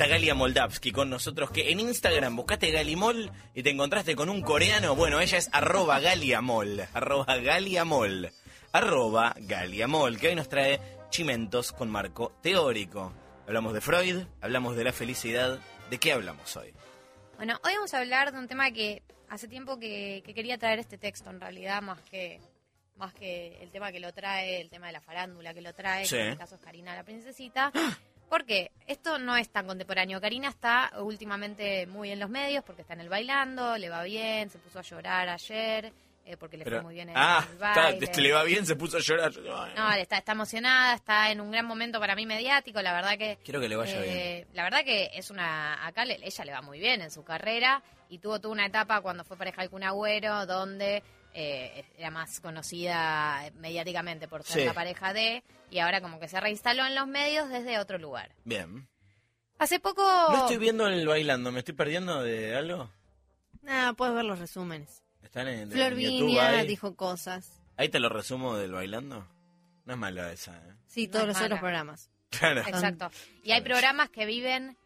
está Galia Moldavsky con nosotros, que en Instagram buscaste Galimol y te encontraste con un coreano. Bueno, ella es arroba Galiamol, arroba Galiamol, arroba Galiamol, que hoy nos trae chimentos con marco teórico. Hablamos de Freud, hablamos de la felicidad. ¿De qué hablamos hoy? Bueno, hoy vamos a hablar de un tema que hace tiempo que, que quería traer este texto, en realidad, más que más que el tema que lo trae, el tema de la farándula que lo trae, Sí. que en este caso es Karina la princesita. Porque esto no es tan contemporáneo. Karina está últimamente muy en los medios porque está en el bailando, le va bien, se puso a llorar ayer eh, porque le Pero- fue muy bien en ah, el está, baile. le va bien, se puso a llorar. No, está, está emocionada, está en un gran momento para mí mediático, la verdad que... Quiero que le vaya bien. eh, La verdad que es una... Acá le- ella le va muy bien en su carrera y tuvo toda una etapa cuando fue pareja del Kun Agüero donde eh, era más conocida mediáticamente por ser Sí. la pareja de y ahora como que se reinstaló en los medios desde otro lugar. Bien. Hace poco... No estoy viendo el bailando, ¿me estoy perdiendo de algo? Nada, puedes ver los resúmenes. Están en, en Flor Viña ahí. dijo cosas. Ahí te lo resumo del bailando. No es mala esa, ¿eh? Sí, No todos es los otros programas. Claro. Exacto. Y hay programas que viven,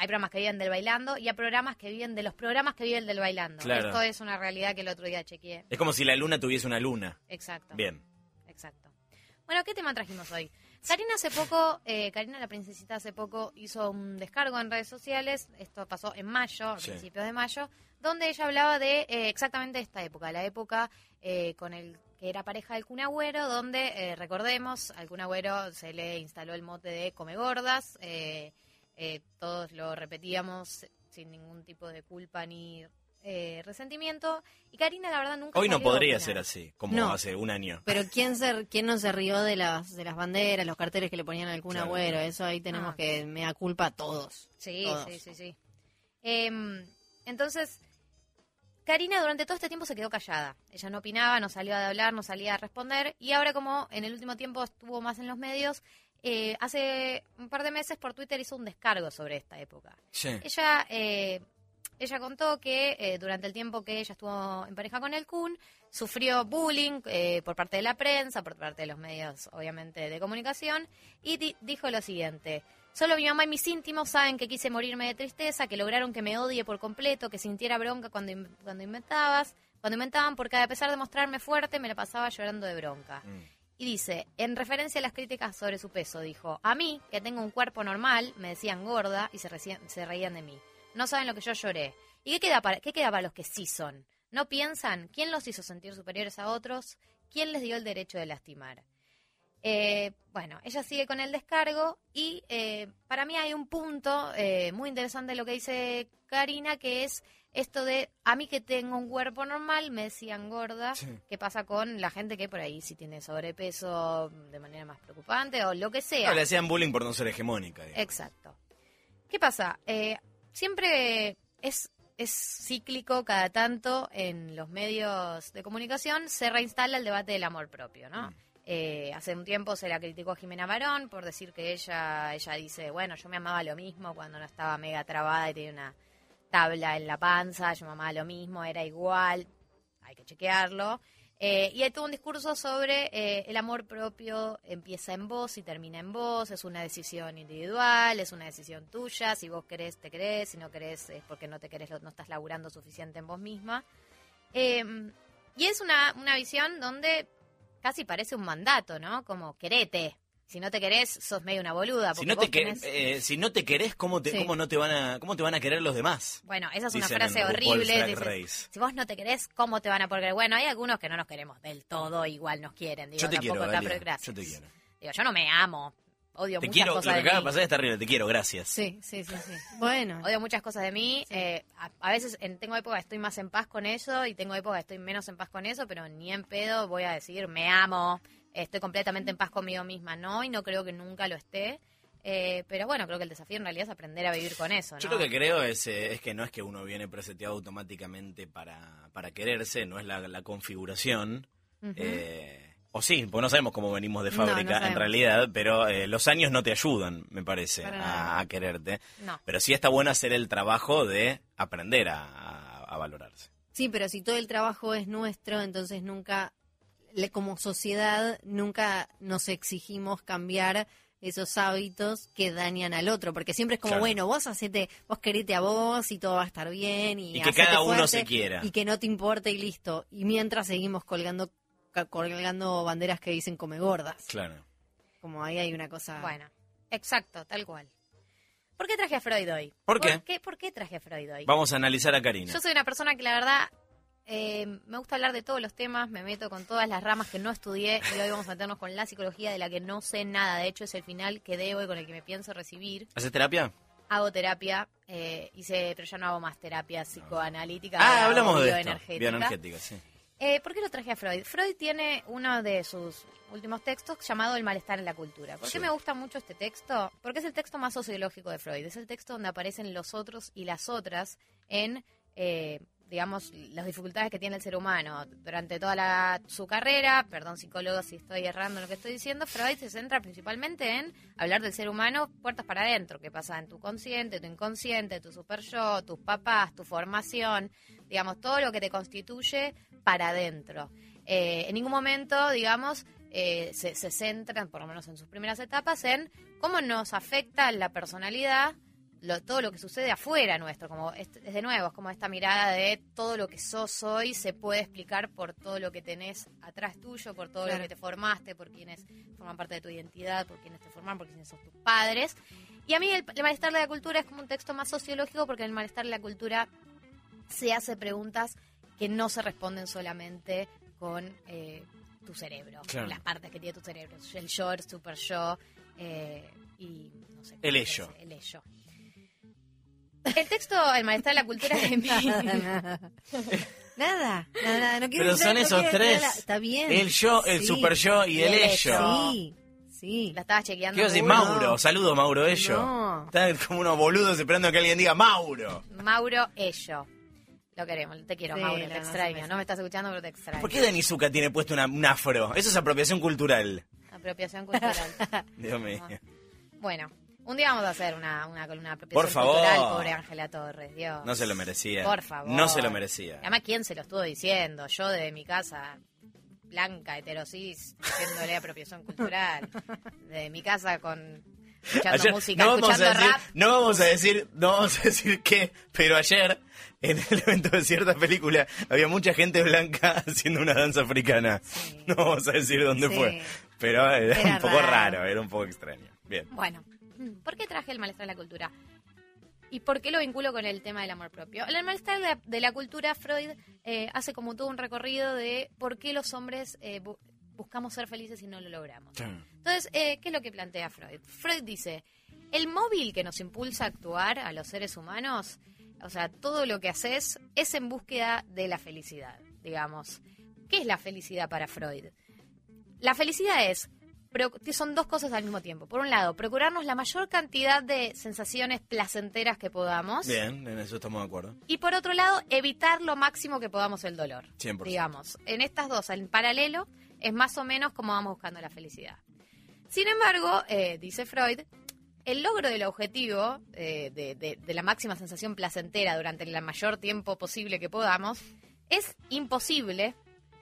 hay programas que viven del bailando y hay programas que viven de los programas que viven del bailando. Claro. Esto es una realidad que el otro día chequeé. Es como si la luna tuviese una luna. Exacto. Bien. Exacto. Bueno, ¿qué tema trajimos hoy? Karina hace poco, eh, Karina la princesita hace poco hizo un descargo en redes sociales, esto pasó en mayo, a Sí. principios de mayo, donde ella hablaba de eh, exactamente esta época, la época eh, con el que era pareja del Kun Agüero, donde, eh, recordemos, al Kun Agüero se le instaló el mote de come gordas, eh, todos lo repetíamos sin ningún tipo de culpa ni eh, resentimiento, y Karina la verdad nunca... Hoy no podría ser así, como No. hace un año. Pero ¿quién, se, quién no se rió de las, de las banderas, los carteles que le ponían al Kun Claro, Agüero? claro. Eso ahí tenemos Ah. que me da culpa a todos. Sí, Todos. sí, sí, sí. Em, entonces, Karina durante todo este tiempo se quedó callada. Ella no opinaba, no salió a hablar, no salía a responder. Y ahora como en el último tiempo estuvo más en los medios, eh, hace un par de meses por Twitter hizo un descargo sobre esta época. Sí. Ella, eh, ella contó que eh, durante el tiempo que ella estuvo en pareja con el Kun, sufrió bullying eh, por parte de la prensa, por parte de los medios, obviamente, de comunicación, y di- dijo lo siguiente. Solo mi mamá y mis íntimos saben que quise morirme de tristeza, que lograron que me odie por completo, que sintiera bronca cuando, in- cuando inventabas, cuando inventaban, porque a pesar de mostrarme fuerte, me la pasaba llorando de bronca. Mm. Y dice, en referencia a las críticas sobre su peso, dijo, a mí, que tengo un cuerpo normal, me decían gorda y se, se reían de mí. No saben lo que yo lloré. ¿Y qué queda, para, qué queda para los que sí son? ¿No piensan quién los hizo sentir superiores a otros? ¿Quién les dio el derecho de lastimar? Eh, bueno, ella sigue con el descargo y eh, para mí hay un punto eh, muy interesante de lo que dice Karina, que es esto de a mí que tengo un cuerpo normal me decían gorda, Sí. ¿qué pasa con la gente que por ahí sí tiene sobrepeso de manera más preocupante o lo que sea? No, le hacían bullying por no ser hegemónica. digamos. Exacto. ¿Qué pasa? Eh, siempre es, es cíclico cada tanto en los medios de comunicación se reinstala el debate del amor propio, ¿no? Mm. Eh, hace un tiempo se la criticó a Jimena Barón por decir que ella, ella dice, bueno, yo me amaba lo mismo cuando no estaba mega trabada y tenía una tabla en la panza, yo amaba lo mismo, era igual, hay que chequearlo. Eh, y hay todo un discurso sobre eh, el amor propio empieza en vos y termina en vos, es una decisión individual, es una decisión tuya, si vos querés, te querés, si no querés es porque no te querés, no estás laburando suficiente en vos misma. Eh, y es una, una visión donde casi parece un mandato, ¿no? Como querete. Si no te querés, sos medio una boluda. Si no, te que- tenés- eh, si no te querés, ¿cómo, te, Sí. cómo, no te van a, ¿cómo te van a querer los demás? Bueno, esa es una Dicen frase horrible. Dices, si vos no te querés, ¿cómo te van a poder querer? Bueno, hay algunos que no nos queremos del todo, igual nos quieren. Digo, Yo te tampoco quiero, gracias. Yo te quiero. Digo, yo no me amo. Odio Te muchas quiero, lo cosas que de acaba de pasar está terrible. Te quiero, gracias. Sí, sí, sí, sí. Bueno, Odio muchas cosas de mí. eh, a, a veces en- tengo épocas que estoy más en paz con eso y tengo épocas que estoy menos en paz con eso, pero ni en pedo voy a decir me amo, estoy completamente en paz conmigo misma. No, y no creo que nunca lo esté. Eh, pero bueno, creo que el desafío en realidad es aprender a vivir con eso. ¿no? Yo lo que creo es, eh, es que no es que uno viene preseteado automáticamente para, para quererse, no es la, la configuración. Eh, o sí, porque no sabemos cómo venimos de No, no fábrica en realidad, pero eh, los años no te ayudan, me parece, a, quererte. Pero sí está bueno hacer el trabajo de aprender a, a- a valorarse. sí, pero si todo el trabajo es nuestro, entonces nunca, le- como sociedad, nunca nos exigimos cambiar esos hábitos que dañan al otro, porque siempre es como, Claro. bueno, vos hacete, vos querete a vos y todo va a estar bien y, Y que cada uno se quiera. y que no te importe y listo. Y mientras seguimos colgando ca- colgando banderas que dicen come gordas. Claro. Como ahí hay una cosa. Bueno, exacto, tal cual. ¿Por qué traje a Freud hoy? ¿Por qué? ¿Por qué traje a Freud hoy? Vamos a analizar a Karina. Yo soy una persona que la verdad eh, me gusta hablar de todos los temas, me meto con todas las ramas que no estudié y hoy vamos a meternos con la psicología de la que no sé nada. De hecho, es el final que debo y con el que me pienso recibir. ¿Haces terapia? Hago terapia, eh, hice, pero ya no hago más terapia psicoanalítica. Ah, hablamos de esto. bioenergética. Bioenergética, sí. Eh, ¿Por qué lo traje a Freud? Freud tiene uno de sus últimos textos llamado El malestar en la cultura. ¿Por Sí. qué me gusta mucho este texto? Porque es el texto más sociológico de Freud. Es el texto donde aparecen los otros y las otras en, eh, digamos, las dificultades que tiene el ser humano. Durante toda la- su carrera, perdón psicólogo si estoy errando en lo que estoy diciendo, Freud se centra principalmente en hablar del ser humano puertas para adentro, qué pasa en tu consciente, tu inconsciente, tu super yo, tus papás, tu formación, digamos, todo lo que te constituye para adentro. Eh, en ningún momento, digamos, eh, se, se centran, por lo menos en sus primeras etapas, en cómo nos afecta la personalidad, lo- todo lo que sucede afuera nuestro, como es, es de nuevo, es como esta mirada de todo lo que sos hoy se puede explicar por todo lo que tenés atrás tuyo, por todo Claro. lo que te formaste, por quienes forman parte de tu identidad, por quienes te forman, por quienes son tus padres. Y a mí el, el malestar de la cultura es como un texto más sociológico porque en el malestar de la cultura se hace preguntas que no se responden solamente con eh, tu cerebro, Claro. las partes que tiene tu cerebro, el yo, el super yo eh, y no sé. El ello. El ello. El texto El malestar de la cultura de mí. nada, nada, nada, no quiero Pero son esos quiero tres. Está bien. El yo, el Sí. super yo y, Y el el ello. Sí, sí. La estaba chequeando. ¿Qué iba a decir? Mauro. Saludos, Mauro Ello. No. Están como unos boludos esperando que alguien diga Mauro. Mauro Ello. Lo queremos, te quiero, Sí, Mauro, no, te no extraño. No me estás escuchando, pero te extraño. ¿Por qué Dani Zucca tiene puesto una, un afro? Eso es apropiación cultural. Apropiación cultural. Dios mío. bueno, un día vamos a hacer una, una columna Por favor. cultural, pobre Ángela Torres, Dios. No se lo merecía. Por favor. No se lo merecía. Además, ¿quién se lo estuvo diciendo? Yo de mi casa, blanca, heterosis, diciéndole apropiación cultural. De mi casa con escuchando Ayer- música, no vamos a escuchando decir, rap. no vamos a decir, no vamos a decir qué, pero ayer en el evento de cierta película había mucha gente blanca haciendo una danza africana. Sí. No vamos a decir dónde Sí. fue, pero era, Era un poco raro. raro. era un poco extraño. Bien. Bueno, ¿por qué traje el malestar de la cultura? ¿Y por qué lo vinculo con el tema del amor propio? El malestar de la, de la cultura, Freud eh, hace como todo un recorrido de por qué los hombres eh, bu- buscamos ser felices y no lo logramos. Entonces, eh, ¿qué es lo que plantea Freud? Freud dice, el móvil que nos impulsa a actuar a los seres humanos, o sea, todo lo que haces es en búsqueda de la felicidad, digamos. ¿Qué es la felicidad para Freud? La felicidad es, son dos cosas al mismo tiempo. Por un lado, procurarnos la mayor cantidad de sensaciones placenteras que podamos. Bien, en eso estamos de acuerdo. Y por otro lado, evitar lo máximo que podamos el dolor. 100%. Digamos, en estas dos, en paralelo, es más o menos como vamos buscando la felicidad. Sin embargo, eh, dice Freud, el logro del objetivo eh, de, de- de la máxima sensación placentera durante el mayor tiempo posible que podamos es imposible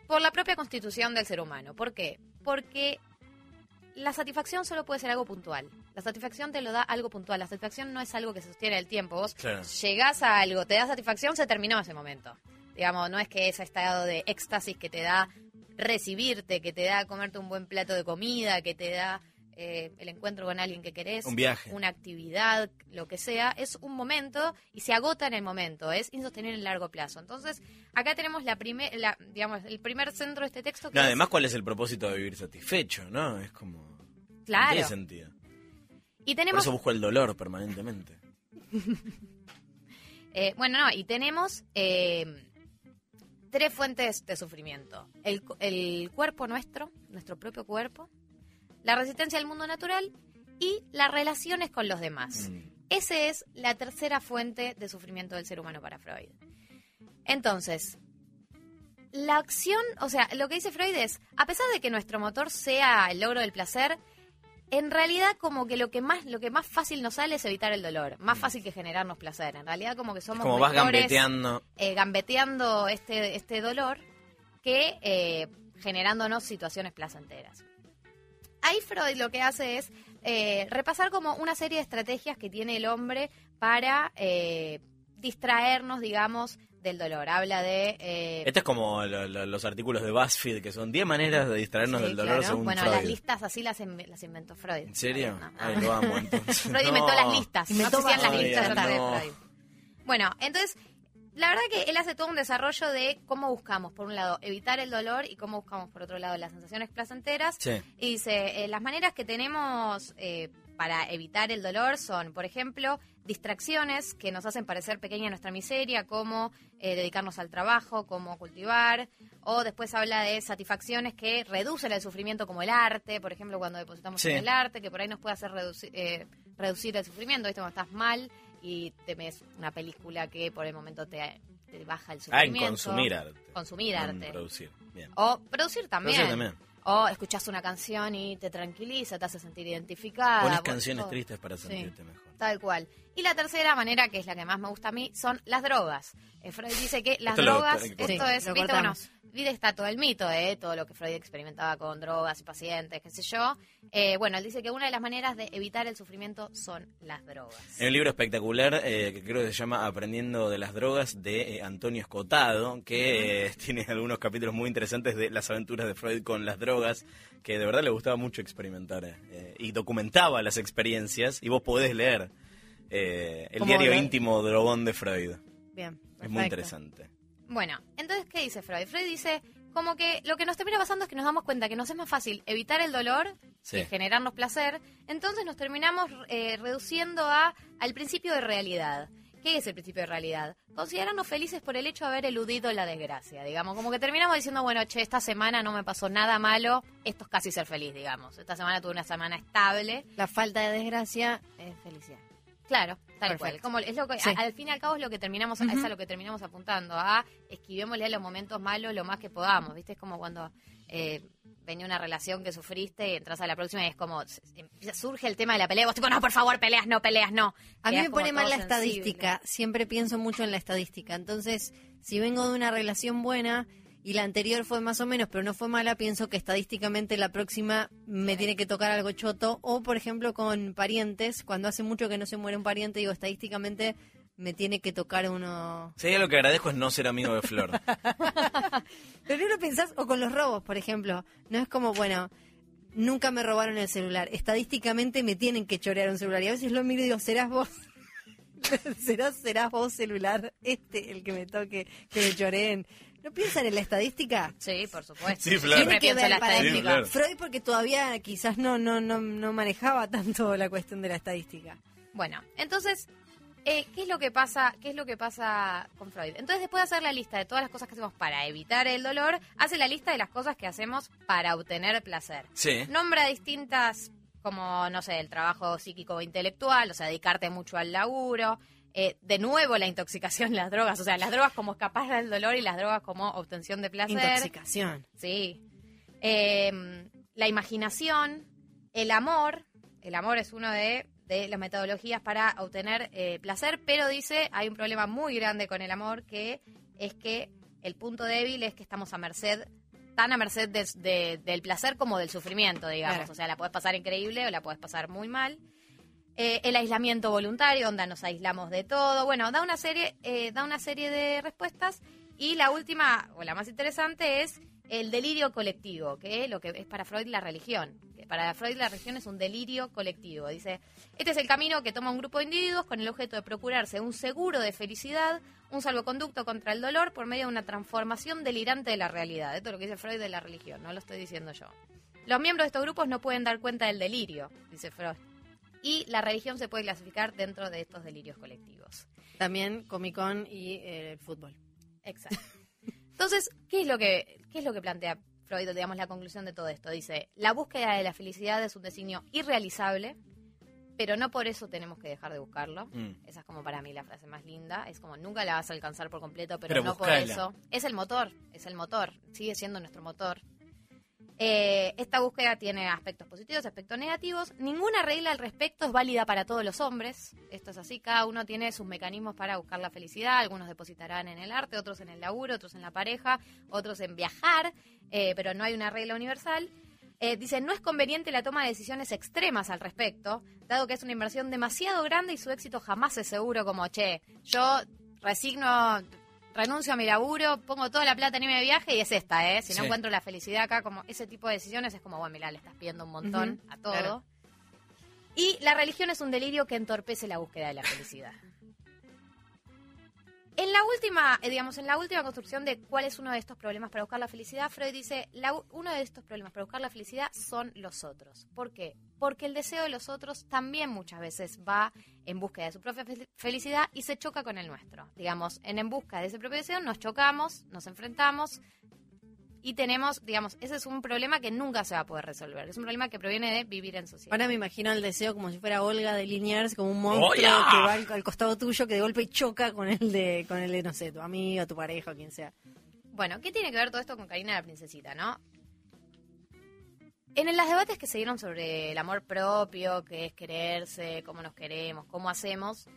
por la propia constitución del ser humano. ¿Por qué? Porque la satisfacción solo puede ser algo puntual. La satisfacción te lo da algo puntual. La satisfacción no es algo que se sostiene el tiempo. Vos Claro. llegás a algo, te da satisfacción, se terminó ese momento. Digamos, no es que ese estado de éxtasis que te da recibirte, que te da comerte un buen plato de comida, que te da eh, el encuentro con alguien que querés, Un viaje. una actividad, lo que sea, es un momento y se agota en el momento, es insostenible en el largo plazo. Entonces, acá tenemos la primer, la, digamos, el primer centro de este texto que No, es- además, ¿cuál es el propósito de vivir satisfecho? ¿No? Es como. No claro. tiene sentido. Y Por tenemos eso busco el dolor permanentemente. Eh, bueno, no, y tenemos eh, tres fuentes de sufrimiento. El, el cuerpo nuestro, nuestro propio cuerpo, la resistencia al mundo natural y las relaciones con los demás. Mm. Esa es la tercera fuente de sufrimiento del ser humano para Freud. Entonces, la acción, o sea, lo que dice Freud es, a pesar de que nuestro motor sea el logro del placer, en realidad como que lo que más lo que más fácil nos sale es evitar el dolor, más fácil que generarnos placer. En realidad como que somos como vas gambeteando. eh, gambeteando este, este dolor que eh, generándonos situaciones placenteras. Ahí Freud lo que hace es eh, repasar como una serie de estrategias que tiene el hombre para eh, distraernos, digamos, del dolor. Habla de... eh, Este es como lo- lo- los artículos de BuzzFeed, que son 10 maneras de distraernos sí, del dolor claro. según Bueno, Freud. las listas así las, in- las inventó Freud. ¿En serio? No, no. Ay, lo amo, entonces. Freud No. inventó las listas. Inventó no existían las Ay, listas no. de Freud. Bueno, entonces, la verdad que él hace todo un desarrollo de cómo buscamos, por un lado, evitar el dolor y cómo buscamos, por otro lado, las sensaciones placenteras. Sí. Y dice, eh, las maneras que tenemos eh, para evitar el dolor son, por ejemplo, distracciones que nos hacen parecer pequeña nuestra miseria, como eh, dedicarnos al trabajo, como cultivar, o después habla de satisfacciones que reducen el sufrimiento, como el arte, por ejemplo, cuando depositamos Sí. en el arte, que por ahí nos puede hacer reducir, eh, reducir el sufrimiento, ¿viste? Cuando estás mal y te ves una película que por el momento te, te baja el Ah, en sufrimiento. consumir arte. Consumir No en arte. producir. Bien. O producir también. Producir también. O escuchas una canción y te tranquiliza, te hace sentir identificada. Pones canciones todo. tristes para Sí. sentirte mejor. Tal cual. Y la tercera manera, que es la que más me gusta a mí, son las drogas. Eh, Freud dice que las Esto lo drogas, esto es, viste, bueno. Viste, está todo el mito de todo lo que Freud experimentaba con drogas y pacientes, qué sé yo. Eh, bueno, él dice que una de las maneras de evitar el sufrimiento son las drogas. Hay un libro espectacular eh, que creo que se llama Aprendiendo de las drogas de eh, Antonio Escotado, que eh, tiene algunos capítulos muy interesantes de las aventuras de Freud con las drogas, que de verdad le gustaba mucho experimentar eh, y documentaba las experiencias y vos podés leer eh, el ¿Cómo diario íntimo drogón de Freud. Bien. Es muy interesante. Bueno, entonces, ¿qué dice Freud? Freud dice como que lo que nos termina pasando es que nos damos cuenta que nos es más fácil evitar el dolor Sí. que generarnos placer, entonces nos terminamos eh, reduciendo a al principio de realidad. ¿Qué es el principio de realidad? Considerarnos felices por el hecho de haber eludido la desgracia, digamos. Como que terminamos diciendo, bueno, che, esta semana no me pasó nada malo, esto es casi ser feliz, digamos. Esta semana tuve una semana estable. La falta de desgracia es felicidad. Claro, tal Perfecto. cual. Como es lo que, Sí. a- al fin y al cabo es lo que terminamos, Ujú. es a lo que terminamos apuntando, a esquivémosle a los momentos malos lo más que podamos, ¿viste? Es como cuando eh, venía una relación que sufriste y entras a la próxima y es como, surge el tema de la pelea, vos tipo, no, por favor, peleas, no, peleas, no. A mí me pone mal la sensible. estadística. Siempre pienso mucho en la estadística. Entonces, si vengo de una relación buena y la anterior fue más o menos, pero no fue mala, pienso que estadísticamente la próxima me tiene que tocar algo choto. O, por ejemplo, con parientes, cuando hace mucho que no se muere un pariente, digo, estadísticamente me tiene que tocar uno. Hay algo que agradezco es no ser amigo de Flor. Pero no lo pensás, o con los robos, por ejemplo. No es como, bueno, nunca me robaron el celular. Estadísticamente me tienen que chorear un celular. Y a veces lo miro y digo, ¿serás vos? ¿Serás, serás vos celular este el que me toque, que me choreen? ¿No piensan en la estadística? Sí, por supuesto. Sí. Siempre Tiene que la ver para. Sí, estadística. Freud porque todavía quizás no, no, no, no manejaba tanto la cuestión de la estadística. Bueno, entonces, eh, ¿qué es lo que pasa? ¿Qué es lo que pasa con Freud? Entonces, después de hacer la lista de todas las cosas que hacemos para evitar el dolor, hace la lista de las cosas que hacemos para obtener placer. Sí. Nombra distintas, como, no sé, el trabajo psíquico o intelectual, o sea, dedicarte mucho al laburo. Eh, de nuevo, la intoxicación, las drogas. O sea, las drogas como escapar del dolor y las drogas como obtención de placer. Intoxicación. Sí. Eh, la imaginación, el amor. El amor es uno de, de las metodologías para obtener eh, placer, pero dice, hay un problema muy grande con el amor, que es que el punto débil es que estamos a merced, tan a merced de- de- del placer como del sufrimiento, digamos. Claro. O sea, la puedes pasar increíble o la puedes pasar muy mal. Eh, el aislamiento voluntario, donde nos aislamos de todo. Bueno, da una serie, eh, da una serie de respuestas. Y la última, o la más interesante, es el delirio colectivo, que es lo que es para Freud la religión. Para Freud la religión es un delirio colectivo. Dice, este es el camino que toma un grupo de individuos con el objeto de procurarse un seguro de felicidad, un salvoconducto contra el dolor por medio de una transformación delirante de la realidad. Esto es lo que dice Freud de la religión, no lo estoy diciendo yo. Los miembros de estos grupos no pueden dar cuenta del delirio, dice Freud. Y la religión se puede clasificar dentro de estos delirios colectivos. También Comic Con y eh, el fútbol. Exacto. Entonces, ¿qué es lo que, qué es lo que plantea Freud, digamos, la conclusión de todo esto? Dice, la búsqueda de la felicidad es un designio irrealizable, pero no por eso tenemos que dejar de buscarlo. Mm. Esa es como para mí la frase más linda. Es como nunca la vas a alcanzar por completo, pero, Pero no por eso. Es el motor, es el motor, sigue siendo nuestro motor. Eh, esta búsqueda tiene aspectos positivos, aspectos negativos. Ninguna regla al respecto es válida para todos los hombres. Esto es así, cada uno tiene sus mecanismos para buscar la felicidad. Algunos depositarán en el arte, otros en el laburo, otros en la pareja, otros en viajar, eh, pero no hay una regla universal. Eh, dice, no es conveniente la toma de decisiones extremas al respecto, dado que es una inversión demasiado grande y su éxito jamás es seguro como, che, yo resigno, renuncio a mi laburo, pongo toda la plata en irme de viaje y es esta, ¿eh? Si no Sí. encuentro la felicidad acá, como ese tipo de decisiones es como, bueno, mira, le estás pidiendo un montón a todo. claro. Y la religión es un delirio que entorpece la búsqueda de la felicidad. En la última, eh, digamos, en la última construcción de cuál es uno de estos problemas para buscar la felicidad, Freud dice, la uno de estos problemas para buscar la felicidad son los otros. ¿Por qué? Porque el deseo de los otros también muchas veces va en búsqueda de su propia fel- felicidad y se choca con el nuestro. Digamos, en en busca de ese propio deseo nos chocamos, nos enfrentamos y tenemos, digamos, ese es un problema que nunca se va a poder resolver. Es un problema que proviene de vivir en sociedad. Ahora me imagino el deseo como si fuera Olga de Liniers, como un monstruo ¡Oh, que va al, al costado tuyo, que de golpe choca con el de, con el de, no sé, tu amigo, tu pareja, o quien sea. Bueno, ¿qué tiene que ver todo esto con Karina la Princesita, no? En los debates que se dieron sobre el amor propio, qué es quererse, cómo nos queremos, cómo hacemos,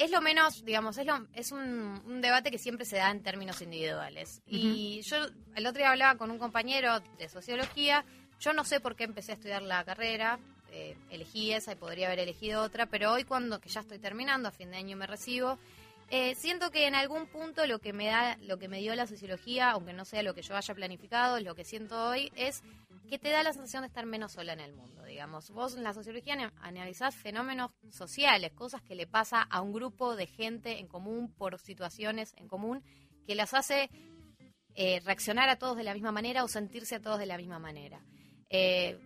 es lo menos, digamos, es, lo, es un, un debate que siempre se da en términos individuales. Y yo el otro día hablaba con un compañero de sociología, yo no sé por qué empecé a estudiar la carrera, eh, elegí esa y podría haber elegido otra, pero hoy cuando que ya estoy terminando, a fin de año me recibo, eh, siento que en algún punto lo que me da, lo que me dio la sociología, aunque no sea lo que yo haya planificado, lo que siento hoy es que te da la sensación de estar menos sola en el mundo, digamos. Vos en la sociología ana- analizás fenómenos sociales, cosas que le pasa a un grupo de gente en común por situaciones en común que las hace eh, reaccionar a todos de la misma manera o sentirse a todos de la misma manera. Eh,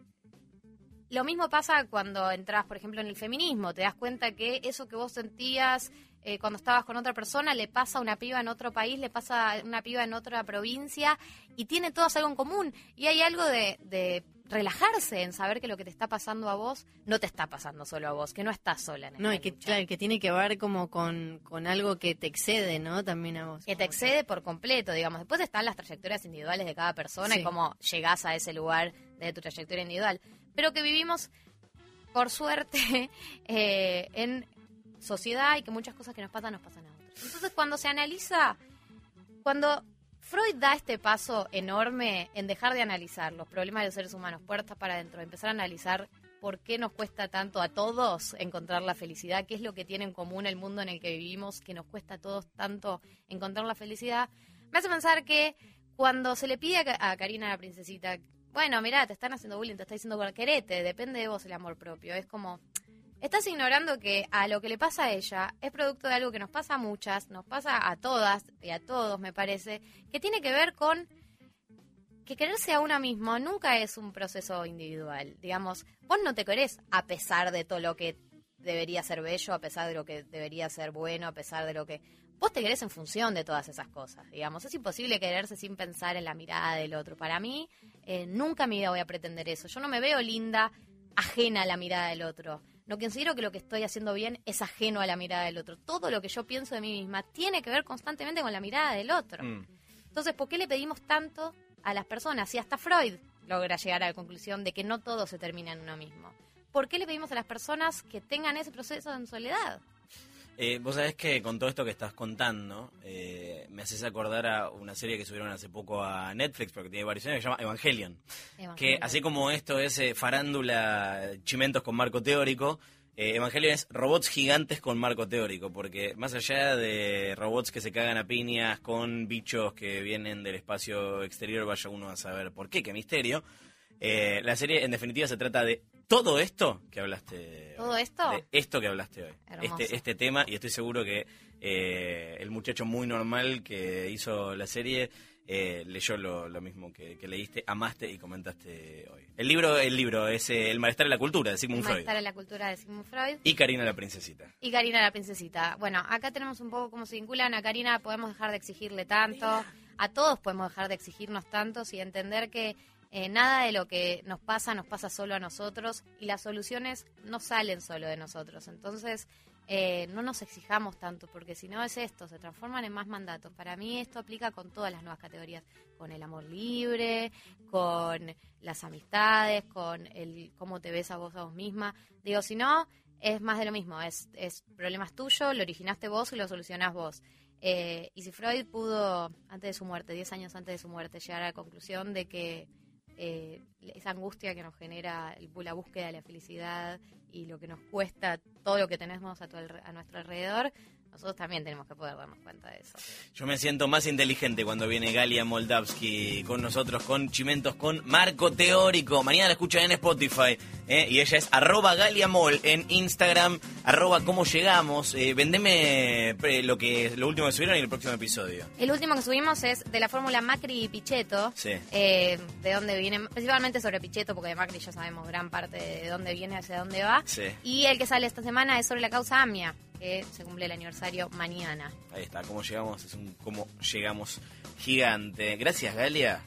lo mismo pasa cuando entras, por ejemplo, en el feminismo. Te das cuenta que eso que vos sentías eh, cuando estabas con otra persona le pasa a una piba en otro país, le pasa a una piba en otra provincia y tiene todas algo en común. Y hay algo de, de relajarse en saber que lo que te está pasando a vos no te está pasando solo a vos, que no estás sola en No, y que, lucha. claro, que tiene que ver como con, con algo que te excede, ¿no? También a vos. que te excede por completo, digamos. Después están las trayectorias individuales de cada persona Sí. y cómo llegás a ese lugar de tu trayectoria individual. Pero que vivimos, por suerte, eh, en sociedad y que muchas cosas que nos pasan nos pasan a otros. Entonces, cuando se analiza, cuando Freud da este paso enorme en dejar de analizar los problemas de los seres humanos puertas para adentro, empezar a analizar por qué nos cuesta tanto a todos encontrar la felicidad, qué es lo que tiene en común el mundo en el que vivimos, que nos cuesta a todos tanto encontrar la felicidad, me hace pensar que cuando se le pide a, Karina la princesita, bueno, mirá, te están haciendo bullying, te está diciendo querete, depende de vos el amor propio, es como, estás ignorando que a lo que le pasa a ella es producto de algo que nos pasa a muchas, nos pasa a todas y a todos, me parece, que tiene que ver con que quererse a uno mismo nunca es un proceso individual. Digamos, vos no te querés a pesar de todo lo que debería ser bello, a pesar de lo que debería ser bueno, a pesar de lo que... Vos te querés en función de todas esas cosas, digamos. Es imposible quererse sin pensar en la mirada del otro. Para mí, eh, nunca en mi vida voy a pretender eso. Yo no me veo linda ajena a la mirada del otro. No considero que lo que estoy haciendo bien es ajeno a la mirada del otro. Todo lo que yo pienso de mí misma tiene que ver constantemente con la mirada del otro. Mm. Entonces, ¿por qué le pedimos tanto a las personas? Y hasta Freud logra llegar a la conclusión de que no todo se termina en uno mismo. ¿Por qué le pedimos a las personas que tengan ese proceso en soledad? Eh, vos sabés que con todo esto que estás contando, eh, me haces acordar a una serie que subieron hace poco a Netflix, porque tiene varios años, que se llama Evangelion. Que así como esto es eh, farándula, chimentos con marco teórico, eh, Evangelion es robots gigantes con marco teórico, porque más allá de robots que se cagan a piñas con bichos que vienen del espacio exterior, vaya uno a saber por qué, qué misterio. la serie en definitiva se trata de todo esto que hablaste hoy. ¿Todo esto? De esto que hablaste hoy. Hermoso. Este, este tema, y estoy seguro que eh, el muchacho muy normal que hizo la serie eh, leyó lo, lo mismo que, que leíste, amaste y comentaste hoy. El libro, el libro es eh, El malestar de la cultura de Sigmund Freud. Malestar en la cultura de Sigmund Freud. Y Karina la princesita. Y Karina la princesita. Bueno, acá tenemos un poco cómo se vinculan. A Karina podemos dejar de exigirle tanto. A todos podemos dejar de exigirnos tantos y entender que eh, nada de lo que nos pasa nos pasa solo a nosotros y las soluciones no salen solo de nosotros. Entonces, eh, no nos exijamos tanto porque si no es esto, se transforman en más mandatos. Para mí esto aplica con todas las nuevas categorías, con el amor libre, con las amistades, con el cómo te ves a vos a vos misma. Digo, si no, es más de lo mismo, es, es problemas tuyos, lo originaste vos y lo solucionás vos. Eh, y si Freud pudo, antes de su muerte, 10 años antes de su muerte, llegar a la conclusión de que eh, esa angustia que nos genera la búsqueda de la felicidad y lo que nos cuesta todo lo que tenemos a, tu a nuestro alrededor, nosotros también tenemos que poder darnos cuenta de eso. Yo me siento más inteligente cuando viene Galia Moldavsky con nosotros, con Chimentos, con Marco Teórico. Mañana la escuchan en Spotify. ¿eh? Y ella es arroba Galia Mol en Instagram, arroba cómo llegamos. Eh, vendeme eh, lo que lo último que subieron y el próximo episodio. El último que subimos es de la fórmula Macri y Pichetto, Sí. eh, de dónde viene, principalmente sobre Pichetto, porque de Macri ya sabemos gran parte de dónde viene, hacia dónde va. Sí. Y el que sale esta semana es sobre la causa AMIA, que se cumple el aniversario mañana. Ahí está, cómo llegamos, es un cómo llegamos gigante. Gracias, Galia.